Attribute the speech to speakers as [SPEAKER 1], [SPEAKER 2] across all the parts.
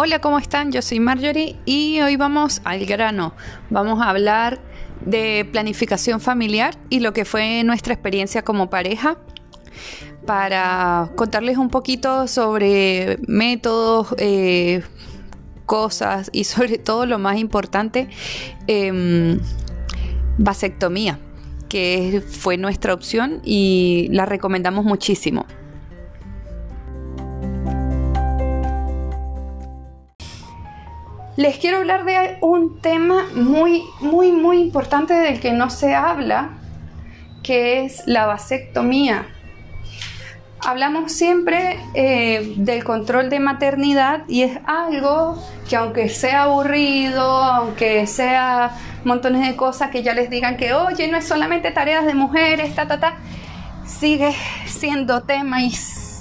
[SPEAKER 1] Hola, ¿cómo están? Yo soy Marjorie y hoy vamos al grano. Vamos a hablar de planificación familiar y lo que fue nuestra experiencia como pareja para contarles un poquito sobre métodos, eh, cosas y sobre todo lo más importante, eh, vasectomía, que fue nuestra opción y la recomendamos muchísimo. Les quiero hablar de un tema muy, muy, muy importante del que no se habla, que es la vasectomía. Hablamos siempre eh, del control de maternidad y es algo que aunque sea aburrido, aunque sea montones de cosas que ya les digan que, oye, no es solamente tareas de mujeres, sigue siendo tema y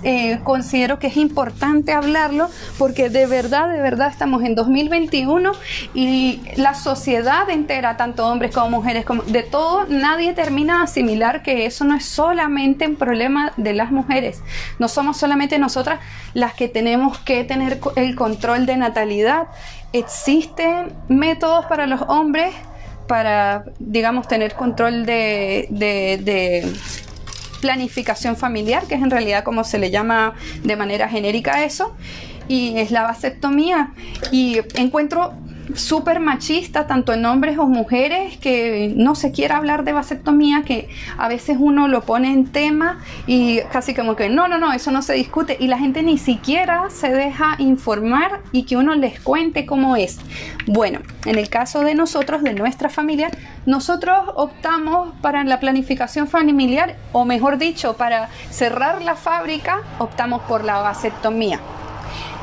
[SPEAKER 1] eh, considero que es importante hablarlo porque de verdad, de verdad estamos en 2021 y la sociedad entera, tanto hombres como mujeres, como de todo, nadie termina de asimilar que eso no es solamente un problema de las mujeres. No somos solamente nosotras las que tenemos que tener el control de natalidad. Existen métodos para los hombres para, digamos, tener control de, de planificación familiar, que es en realidad como se le llama de manera genérica eso, y es la vasectomía. Y encuentro súper machista, tanto en hombres o mujeres, que no se quiere hablar de vasectomía, que a veces uno lo pone en tema y casi como que no, no, no, eso no se discute y la gente ni siquiera se deja informar y que uno les cuente cómo es. Bueno, en el caso de nosotros, de nuestra familia, nosotros optamos para la planificación familiar, o mejor dicho, para cerrar la fábrica, optamos por la vasectomía.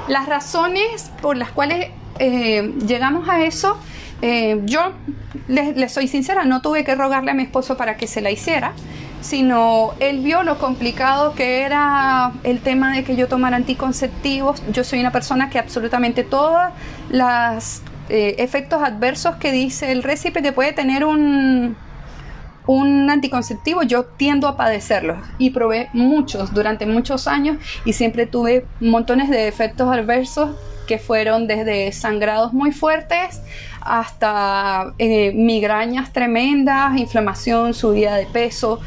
[SPEAKER 1] Las razones por las cuales eh, llegamos a eso, eh, yo les, soy sincera, no tuve que rogarle a mi esposo para que se la hiciera, sino él vio lo complicado que era el tema de que yo tomara anticonceptivos. Yo soy una persona que absolutamente todos los eh, efectos adversos que dice el récipe que puede tener un, un anticonceptivo, yo tiendo a padecerlos. Y probé muchos durante muchos años y siempre tuve montones de efectos adversos que fueron desde sangrados muy fuertes hasta eh, migrañas tremendas, inflamación, subida de peso,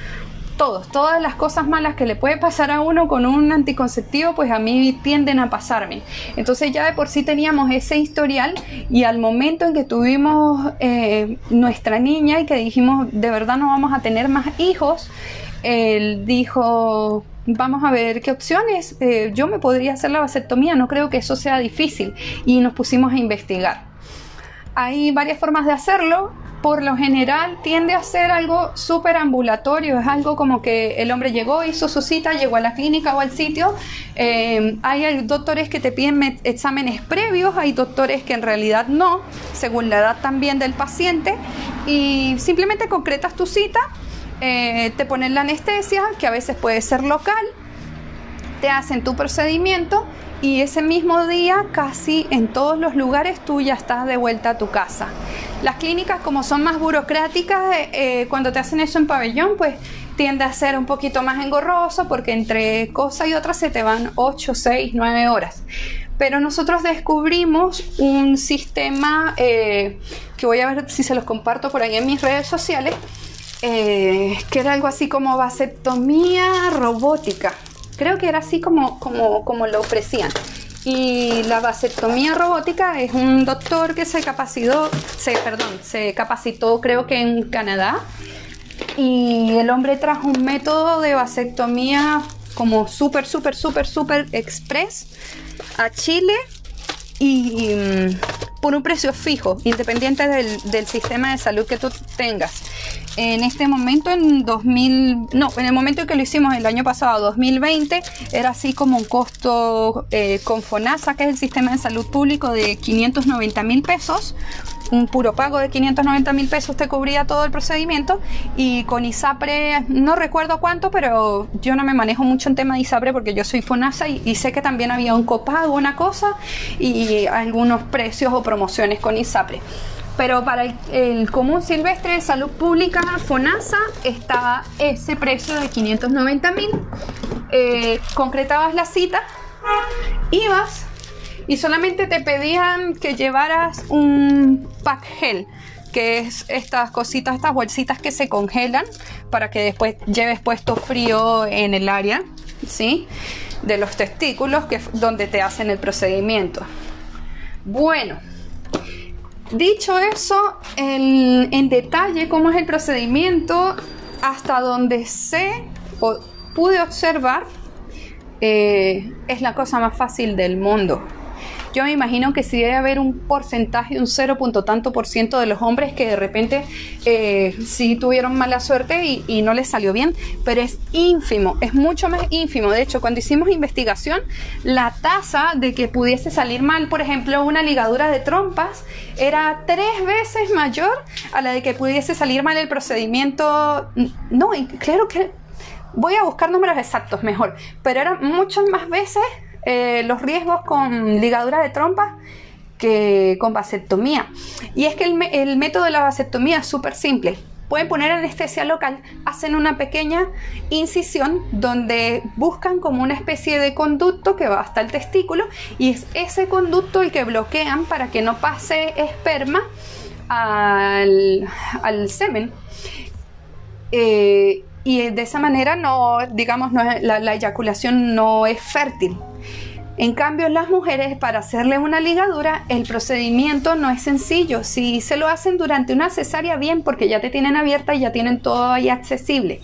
[SPEAKER 1] todos, todas las cosas malas que le puede pasar a uno con un anticonceptivo, pues a mí tienden a pasarme. Entonces ya de por sí teníamos ese historial y al momento en que tuvimos eh, nuestra niña y que dijimos de verdad no vamos a tener más hijos, él dijo vamos a ver qué opciones. Eh, yo me podría hacer la vasectomía, no creo que eso sea difícil. Y nos pusimos a investigar. Hay varias formas de hacerlo. Por lo general tiende a ser algo súper ambulatorio, es algo como que el hombre llegó, hizo su cita, llegó a la clínica o al sitio. Eh, hay doctores que te piden exámenes previos, hay doctores que en realidad no, según la edad también del paciente. Y simplemente concretas tu cita, eh, te ponen la anestesia, que a veces puede ser local, te hacen tu procedimiento y ese mismo día casi en todos los lugares tú ya estás de vuelta a tu casa. Las clínicas como son más burocráticas, eh, eh, cuando te hacen eso en pabellón, pues tiende a ser un poquito más engorroso porque entre cosa y otra se te van 8, 6, 9 horas. Pero nosotros descubrimos un sistema que voy a ver si se los comparto por ahí en mis redes sociales, eh, que era algo así como vasectomía robótica. Creo que era así como, como, como lo ofrecían. Y la vasectomía robótica es un doctor que se capacitó, se, perdón, se capacitó creo que en Canadá. Y el hombre trajo un método de vasectomía como súper, súper, súper, súper express a Chile y por un precio fijo, independiente del, del sistema de salud que tú tengas en este momento, en 2000, no, en el momento en que lo hicimos el año pasado, 2020, era así como un costo eh, con FONASA, que es el sistema de salud público, de 590 mil pesos. Un puro pago de 590 mil pesos te cubría todo el procedimiento y con ISAPRE no recuerdo cuánto, pero yo no me manejo mucho en tema de ISAPRE porque yo soy FONASA y, sé que también había un copago, una cosa y algunos precios o promociones con ISAPRE pero para el, común silvestre de salud pública FONASA estaba ese precio de 590 mil. Eh, concretabas la cita, ibas y solamente te pedían que llevaras un pack gel que es estas cositas, estas bolsitas que se congelan para que después lleves puesto frío en el área, ¿sí? De los testículos, que es donde te hacen el procedimiento. Bueno, dicho eso, en detalle cómo es el procedimiento, hasta donde sé o pude observar, eh, es la cosa más fácil del mundo. Yo me imagino que si debe haber un porcentaje, un cero punto tanto por ciento de los hombres que de repente eh, sí tuvieron mala suerte y, no les salió bien, pero es ínfimo, es mucho más ínfimo. De hecho, cuando hicimos investigación, la tasa de que pudiese salir mal, por ejemplo, una ligadura de trompas, era tres veces mayor a la de que pudiese salir mal el procedimiento. No, claro que voy a buscar números exactos mejor, pero eran muchas más veces eh, los riesgos con ligadura de trompa que con vasectomía. Y es que el, método de la vasectomía es súper simple. Pueden poner anestesia local, hacen una pequeña incisión donde buscan como una especie de conducto que va hasta el testículo y es ese conducto el que bloquean para que no pase esperma al, semen. Eh, y de esa manera no, digamos, la eyaculación no es fértil. En cambio, las mujeres, para hacerle una ligadura, el procedimiento no es sencillo. Si se lo hacen durante una cesárea, bien, porque ya te tienen abierta y ya tienen todo ahí accesible.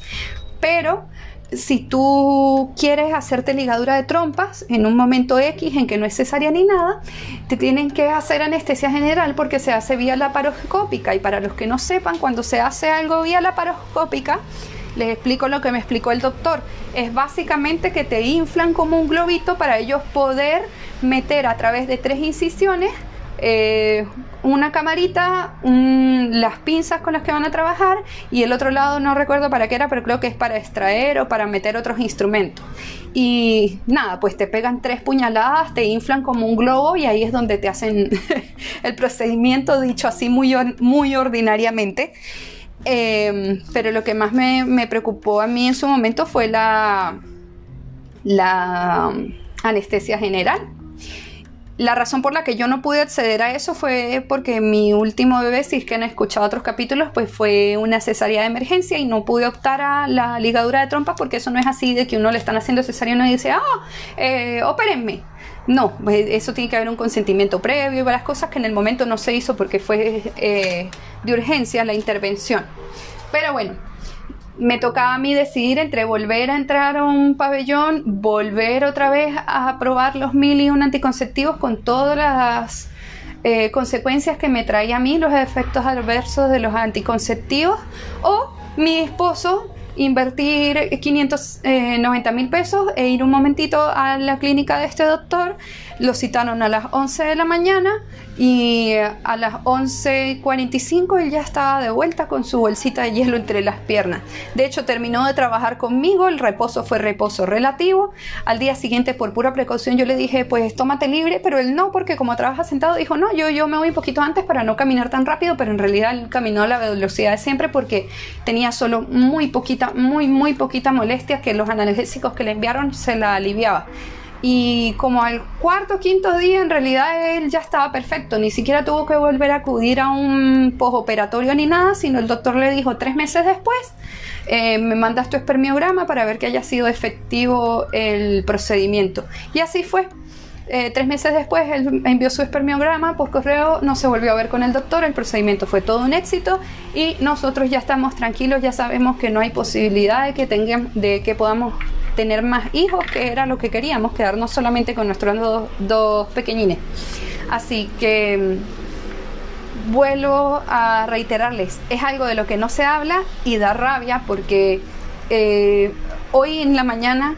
[SPEAKER 1] Pero si tú quieres hacerte ligadura de trompas en un momento X en que no es cesárea ni nada, te tienen que hacer anestesia general porque se hace vía laparoscópica. Y para los que no sepan, cuando se hace algo vía laparoscópica, les explico lo que me explicó el doctor. Es básicamente que te inflan como un globito para ellos poder meter a través de tres incisiones eh, una camarita, las pinzas con las que van a trabajar y el otro lado no recuerdo para qué era, pero creo que es para extraer o para meter otros instrumentos. Y nada, pues te pegan tres puñaladas, te inflan como un globo y ahí es donde te hacen el procedimiento dicho así muy, muy ordinariamente. Em, pero lo que más me, preocupó a mí en su momento fue la, um, anestesia general. La razón por la que yo no pude acceder a eso fue porque mi último bebé, si es que han escuchado otros capítulos, pues fue una cesárea de emergencia y no pude optar a la ligadura de trompas porque eso no es así de que uno le están haciendo cesárea y uno dice, ah, eh, óperenme. No, pues, eso tiene que haber un consentimiento previo y varias cosas que en el momento no se hizo porque fue eh, de urgencia la intervención. Pero bueno, me tocaba a mí decidir entre volver a entrar a un pabellón, volver otra vez a probar los mil y un anticonceptivos con todas las eh, consecuencias que me traía a mí los efectos adversos de los anticonceptivos o mi esposo invertir 590 mil pesos e ir un momentito a la clínica de este doctor. Lo citaron a las 11 de la mañana y a las 11.45 él ya estaba de vuelta con su bolsita de hielo entre las piernas. De hecho, terminó de trabajar conmigo, el reposo fue reposo relativo. Al día siguiente, por pura precaución, yo le dije, pues tómate libre, pero él no, porque como trabaja sentado, dijo, no, yo, yo me voy un poquito antes para no caminar tan rápido, pero en realidad él caminó a la velocidad de siempre porque tenía solo muy poquita, muy, muy poquita molestia que los analgésicos que le enviaron se la aliviaba y como al cuarto o quinto día en realidad él ya estaba perfecto, ni siquiera tuvo que volver a acudir a un postoperatorio ni nada, sino el doctor le dijo tres meses después, eh, me mandas tu espermiograma para ver que haya sido efectivo el procedimiento. Y así fue. Eh, tres meses después él envió su espermiograma por correo, no se volvió a ver con el doctor, el procedimiento fue todo un éxito y nosotros ya estamos tranquilos, ya sabemos que no hay posibilidad de que, tengan, de que podamos tener más hijos, que era lo que queríamos, quedarnos solamente con nuestros dos, pequeñines. Así que mm, vuelvo a reiterarles, es algo de lo que no se habla y da rabia porque eh, hoy en la mañana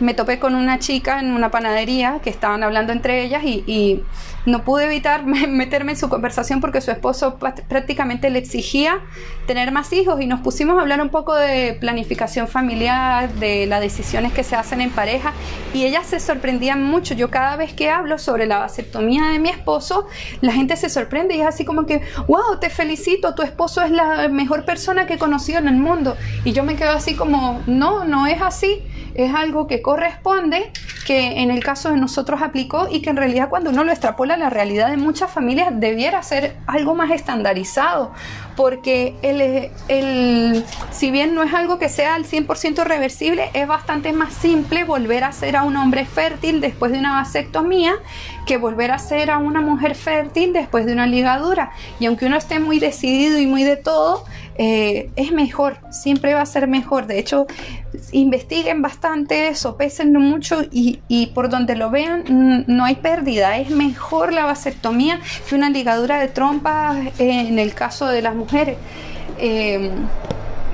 [SPEAKER 1] me topé con una chica en una panadería que estaban hablando entre ellas y no pude evitar meterme en su conversación porque su esposo prácticamente le exigía tener más hijos y nos pusimos a hablar un poco de planificación familiar, de las decisiones que se hacen en pareja y ella se sorprendía mucho. Yo cada vez que hablo sobre la vasectomía de mi esposo, la gente se sorprende y es así como que, wow, te felicito, tu esposo es la mejor persona que he conocido en el mundo. Y yo me quedo así como, no, no es así, es algo que corresponde que en el caso de nosotros aplicó y que en realidad cuando uno lo extrapola a la realidad de muchas familias debiera ser algo más estandarizado, porque el, el, si bien no es algo que sea al 100% reversible, es bastante más simple volver a ser a un hombre fértil después de una vasectomía que volver a ser a una mujer fértil después de una ligadura. Y aunque uno esté muy decidido y muy de todo, eh, es mejor, siempre va a ser mejor. De hecho, investiguen bastante eso, mucho y, por donde lo vean no hay pérdida. Es mejor la vasectomía que una ligadura de trompas en el caso de las mujeres. Eh,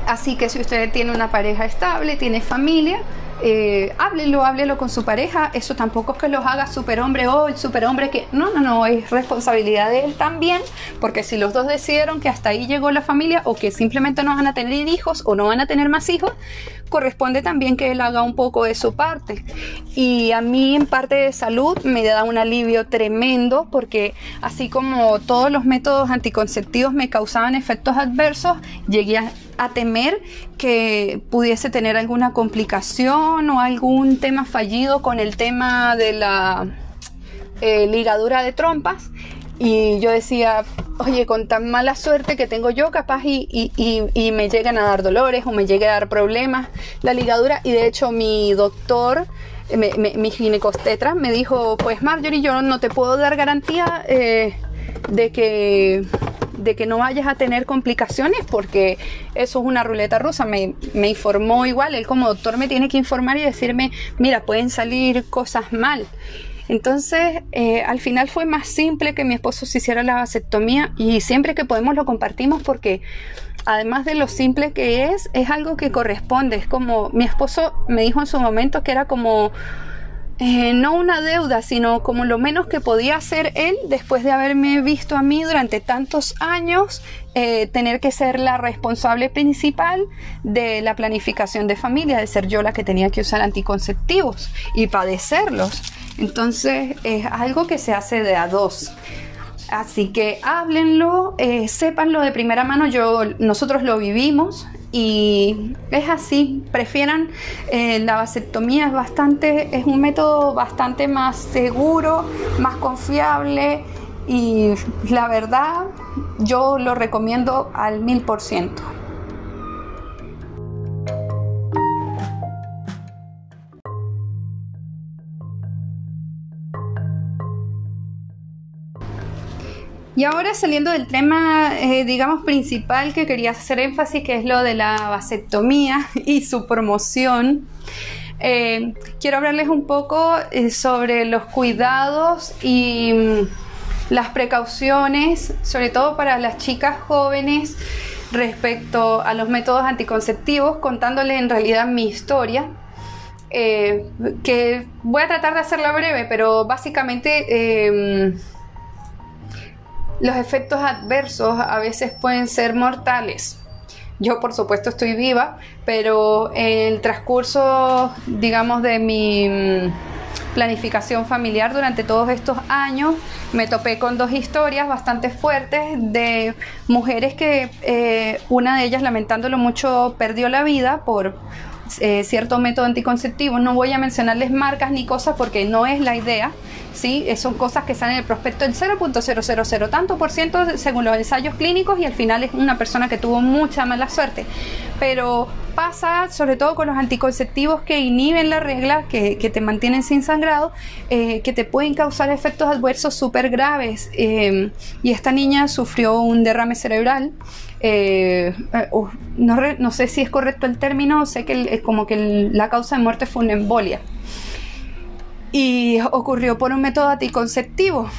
[SPEAKER 1] así que si usted tiene una pareja estable, tiene familia, eh, háblelo, háblelo con su pareja. Eso tampoco es que los haga superhombre o el superhombre que. No, no, no, es responsabilidad de él también, porque si los dos decidieron que hasta ahí llegó la familia o que simplemente no van a tener hijos o no van a tener más hijos, corresponde también que él haga un poco de su parte. Y a mí en parte de salud me da un alivio tremendo porque así como todos los métodos anticonceptivos me causaban efectos adversos, llegué a, temer que pudiese tener alguna complicación o algún tema fallido con el tema de la eh, ligadura de trompas y yo decía, oye, con tan mala suerte que tengo yo, capaz y, me llegan a dar dolores o me llegue a dar problemas la ligadura. Y de hecho mi doctor, mi ginecostetra, me dijo, pues Marjorie, yo no te puedo dar garantía eh, de que de que no vayas a tener complicaciones porque eso es una ruleta rusa. Me, me, informó igual, él como doctor me tiene que informar y decirme, mira, pueden salir cosas mal. Entonces, eh, al final fue más simple que mi esposo se hiciera la vasectomía y siempre que podemos lo compartimos porque además de lo simple que es, es algo que corresponde. Es como mi esposo me dijo en su momento que era como eh, no una deuda, sino como lo menos que podía hacer él después de haberme visto a mí durante tantos años, eh, tener que ser la responsable principal de la planificación de familia, de ser yo la que tenía que usar anticonceptivos y padecerlos. Entonces es algo que se hace de a dos. Así que háblenlo, eh, sépanlo de primera mano. Yo, nosotros lo vivimos y es así. Prefieran eh, la vasectomía es bastante, es un método bastante más seguro, más confiable y la verdad yo lo recomiendo al mil por ciento. Y ahora saliendo del tema, eh, digamos, principal que quería hacer énfasis, que es lo de la vasectomía y su promoción, eh, quiero hablarles un poco eh, sobre los cuidados y mm, las precauciones, sobre todo para las chicas jóvenes respecto a los métodos anticonceptivos, contándoles en realidad mi historia. que voy a tratar de hacerla breve, pero básicamente los efectos adversos a veces pueden ser mortales. Yo por supuesto estoy viva, pero en el transcurso, digamos, de mi mm, planificación familiar durante todos estos años, me topé con dos historias bastante fuertes de mujeres que eh, una de ellas, lamentándolo mucho, perdió la vida por eh, cierto método anticonceptivo. No voy a mencionarles marcas ni cosas porque no es la idea, ¿sí? Eh, son cosas que salen en el prospecto del 0.000 tanto por ciento según los ensayos clínicos y al final es una persona que tuvo mucha mala suerte. Pero pasa sobre todo con los anticonceptivos que inhiben la regla, que, te mantienen sin sangrado, eh, que te pueden causar efectos adversos súper graves. Eh, y esta niña sufrió un derrame cerebral. no, sé si es correcto el término, sé que como que la causa de muerte fue una embolia y ocurrió por un método anticonceptivo.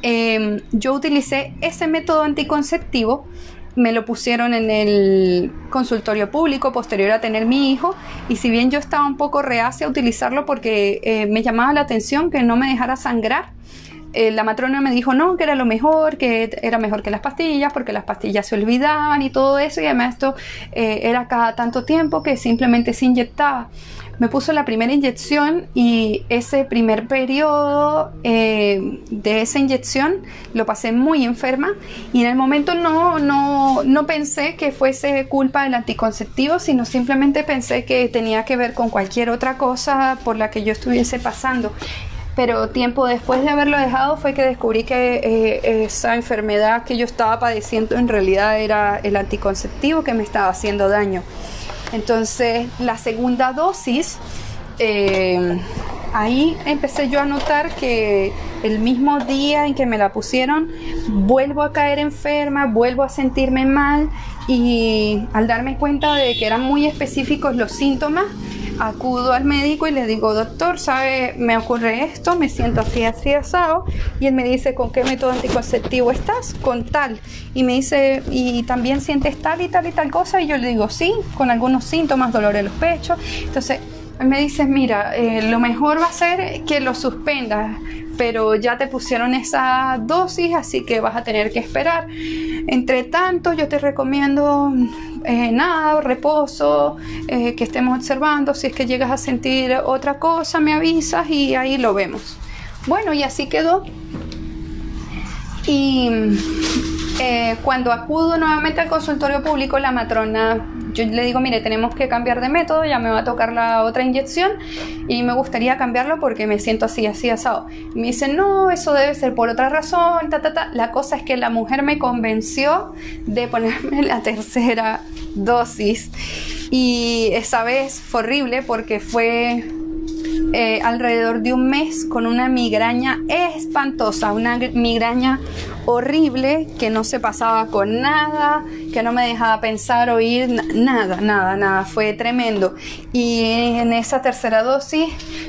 [SPEAKER 1] Em, yo utilicé ese método anticonceptivo, me lo pusieron en el consultorio público posterior a tener mi hijo y si bien yo estaba un poco reacia a utilizarlo porque eh, me llamaba la atención que no me dejara sangrar, eh, la matrona me dijo no, que era lo mejor, que era mejor que las pastillas, porque las pastillas se olvidaban y todo eso, y además esto eh, era cada tanto tiempo que simplemente se inyectaba. Me puso la primera inyección y ese primer periodo eh, de esa inyección lo pasé muy enferma y en el momento no, no, no pensé que fuese culpa del anticonceptivo, sino simplemente pensé que tenía que ver con cualquier otra cosa por la que yo estuviese pasando pero tiempo después de haberlo dejado fue que descubrí que eh, esa enfermedad que yo estaba padeciendo en realidad era el anticonceptivo que me estaba haciendo daño. Entonces la segunda dosis, eh, ahí empecé yo a notar que el mismo día en que me la pusieron, vuelvo a caer enferma, vuelvo a sentirme mal y al darme cuenta de que eran muy específicos los síntomas, acudo al médico y le digo, doctor, ¿sabe? Me ocurre esto, me siento así, así asado. Y él me dice, ¿con qué método anticonceptivo estás? Con tal. Y me dice, ¿y también sientes tal y tal y tal cosa? Y yo le digo, sí, con algunos síntomas, dolor en los pechos. Entonces, él me dice, mira, eh, lo mejor va a ser que lo suspendas, pero ya te pusieron esa dosis, así que vas a tener que esperar. Entre tanto, yo te recomiendo eh, nada, reposo, eh, que estemos observando. Si es que llegas a sentir otra cosa, me avisas y ahí lo vemos. Bueno, y así quedó. Y eh, cuando acudo nuevamente al consultorio público, la matrona, yo le digo, mire, tenemos que cambiar de método, ya me va a tocar la otra inyección y me gustaría cambiarlo porque me siento así, así asado. me dice, no, eso debe ser por otra razón, ta, ta, ta. La cosa es que la mujer me convenció de ponerme la tercera dosis y esa vez fue horrible porque fue eh, alrededor de un mes con una migraña espantosa, una migraña horrible que no se pasaba con nada, que no me dejaba pensar, oír, nada, nada, nada, fue tremendo. Y en esa tercera dosis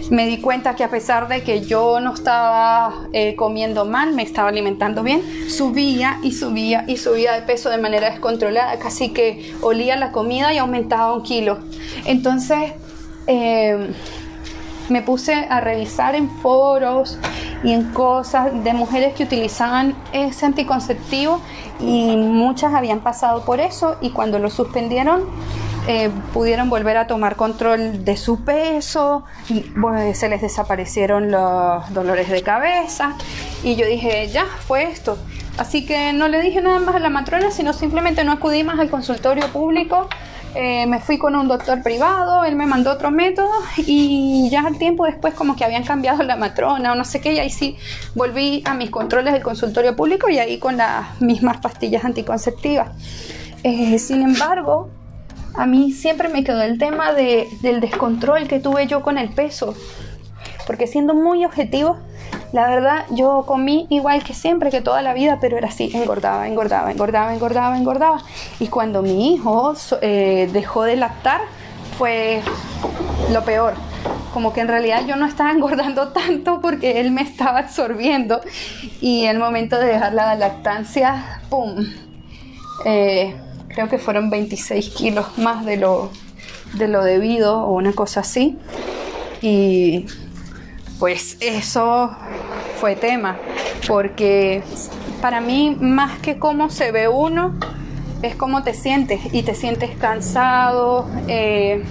[SPEAKER 1] me di cuenta que a pesar de que yo no estaba eh, comiendo mal, me estaba alimentando bien, subía y subía y subía de peso de manera descontrolada, casi que olía la comida y aumentaba un kilo. Entonces, eh, me puse a revisar en foros y en cosas de mujeres que utilizaban ese anticonceptivo y muchas habían pasado por eso y cuando lo suspendieron eh, pudieron volver a tomar control de su peso, se les desaparecieron los dolores de cabeza y yo dije, ya, fue esto. Así que no le dije nada más a la matrona, sino simplemente no acudí más al consultorio público eh, me fui con un doctor privado, él me mandó otro método y ya al tiempo después como que habían cambiado la matrona o no sé qué y ahí sí volví a mis controles del consultorio público y ahí con las mismas pastillas anticonceptivas. Eh, sin embargo, a mí siempre me quedó el tema del descontrol que tuve yo con el peso, porque siendo muy objetivo, la verdad, yo comí igual que siempre, que toda la vida, pero era así, engordaba, engordaba, engordaba, engordaba, engordaba. Y cuando mi hijo eh, dejó de lactar, fue lo peor. Como que en realidad yo no estaba engordando tanto porque él me estaba absorbiendo. Y el momento de dejar la lactancia, ¡pum! Eh, creo que fueron 26 kilos más de lo, de lo debido o una cosa así. Y pues eso fue tema, porque para mí más que cómo se ve uno, es cómo te sientes y te sientes cansado, eh,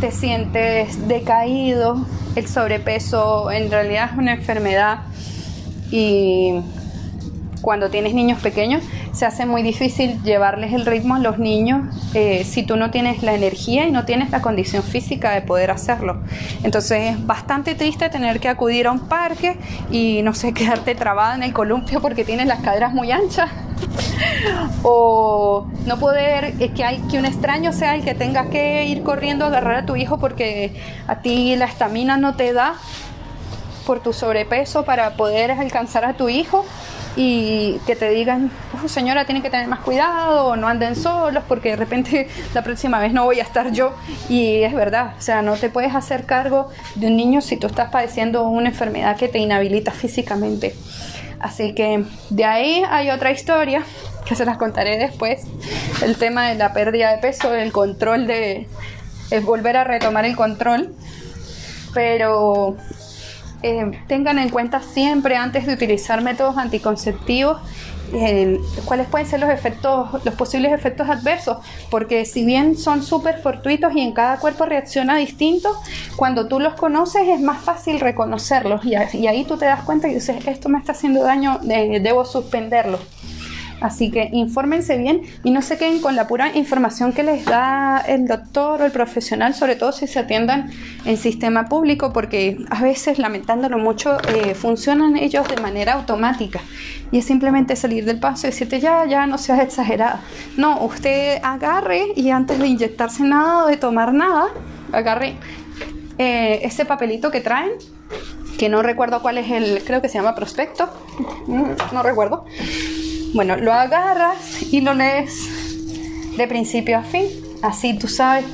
[SPEAKER 1] te sientes decaído, el sobrepeso en realidad es una enfermedad y cuando tienes niños pequeños se hace muy difícil llevarles el ritmo a los niños eh, si tú no tienes la energía y no tienes la condición física de poder hacerlo. Entonces es bastante triste tener que acudir a un parque y no sé, quedarte trabada en el columpio porque tienes las caderas muy anchas. o no poder, es que hay que un extraño sea el que tenga que ir corriendo a agarrar a tu hijo porque a ti la estamina no te da por tu sobrepeso para poder alcanzar a tu hijo y que te digan, oh, señora, tiene que tener más cuidado, no anden solos, porque de repente la próxima vez no voy a estar yo. Y es verdad, o sea, no te puedes hacer cargo de un niño si tú estás padeciendo una enfermedad que te inhabilita físicamente. Así que de ahí hay otra historia que se las contaré después. El tema de la pérdida de peso, el control de... es volver a retomar el control. Pero eh, tengan en cuenta siempre antes de utilizar métodos anticonceptivos cuáles pueden ser los efectos, los posibles efectos adversos, porque si bien son súper fortuitos y en cada cuerpo reacciona distinto, cuando tú los conoces es más fácil reconocerlos y, ahí tú te das cuenta y dices, esto me está haciendo daño, debo suspenderlo. Así que infórmense bien y no se queden con la pura información que les da el doctor o el profesional, sobre todo si se atiendan en sistema público, porque a veces, lamentándolo mucho, eh, funcionan ellos de manera automática. Y es simplemente salir del paso y decirte, ya, ya, no seas exagerada. No, usted agarre y antes de inyectarse nada o de tomar nada, agarre eh, ese papelito que traen que no recuerdo cuál es el, creo que se llama prospecto, no recuerdo, bueno, lo agarras y lo lees de principio a fin. Así tú sabes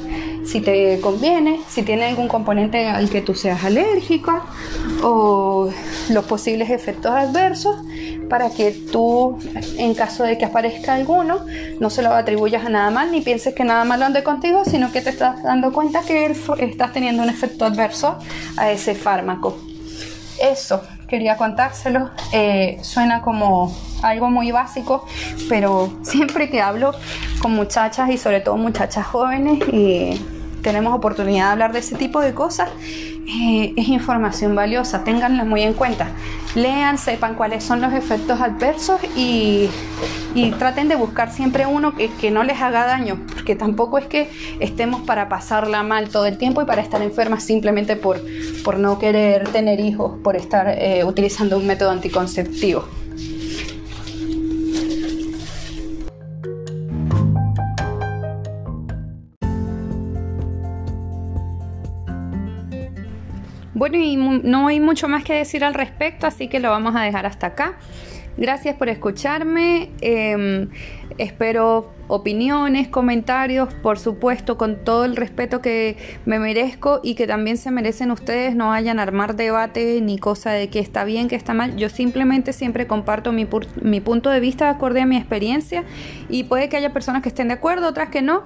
[SPEAKER 1] si te conviene, si tiene algún componente al que tú seas alérgico o los posibles efectos adversos para que tú, en caso de que aparezca alguno, no se lo atribuyas a nada mal ni pienses que nada malo ande contigo, sino que te estás dando cuenta que estás teniendo un efecto adverso a ese fármaco. Eso, quería contárselo. Eh, suena como algo muy básico, pero siempre que hablo con muchachas y sobre todo muchachas jóvenes y tenemos oportunidad de hablar de ese tipo de cosas, eh, es información valiosa, ténganla muy en cuenta. Lean, sepan cuáles son los efectos adversos y, traten de buscar siempre uno que, no les haga daño, porque tampoco es que estemos para pasarla mal todo el tiempo y para estar enfermas simplemente por, por no querer tener hijos, por estar eh, utilizando un método anticonceptivo. Bueno, y no hay mucho más que decir al respecto, así que lo vamos a dejar hasta acá. Gracias por escucharme. Em, espero opiniones, comentarios, por supuesto, con todo el respeto que me merezco y que también se merecen ustedes. No vayan a armar debate ni cosa de que está bien, que está mal. Yo simplemente siempre comparto mi, punto de vista acorde a mi experiencia y puede que haya personas que estén de acuerdo, otras que no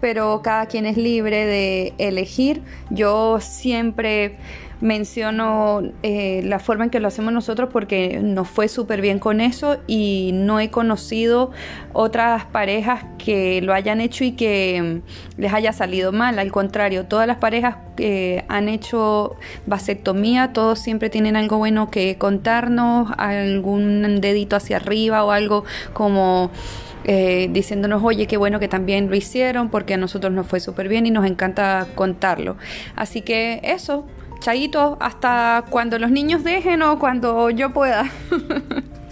[SPEAKER 1] pero cada quien es libre de elegir. Yo siempre menciono eh, la forma en que lo hacemos nosotros porque nos fue súper bien con eso y no he conocido otras parejas que lo hayan hecho y que mm, les haya salido mal. Al contrario, todas las parejas que han hecho vasectomía, todos siempre tienen algo bueno que contarnos, algún dedito hacia arriba o algo como eh, diciéndonos, oye, qué bueno que también lo hicieron, porque a nosotros nos fue súper bien y nos encanta contarlo. Así que eso, chaito, hasta cuando los niños dejen o cuando yo pueda.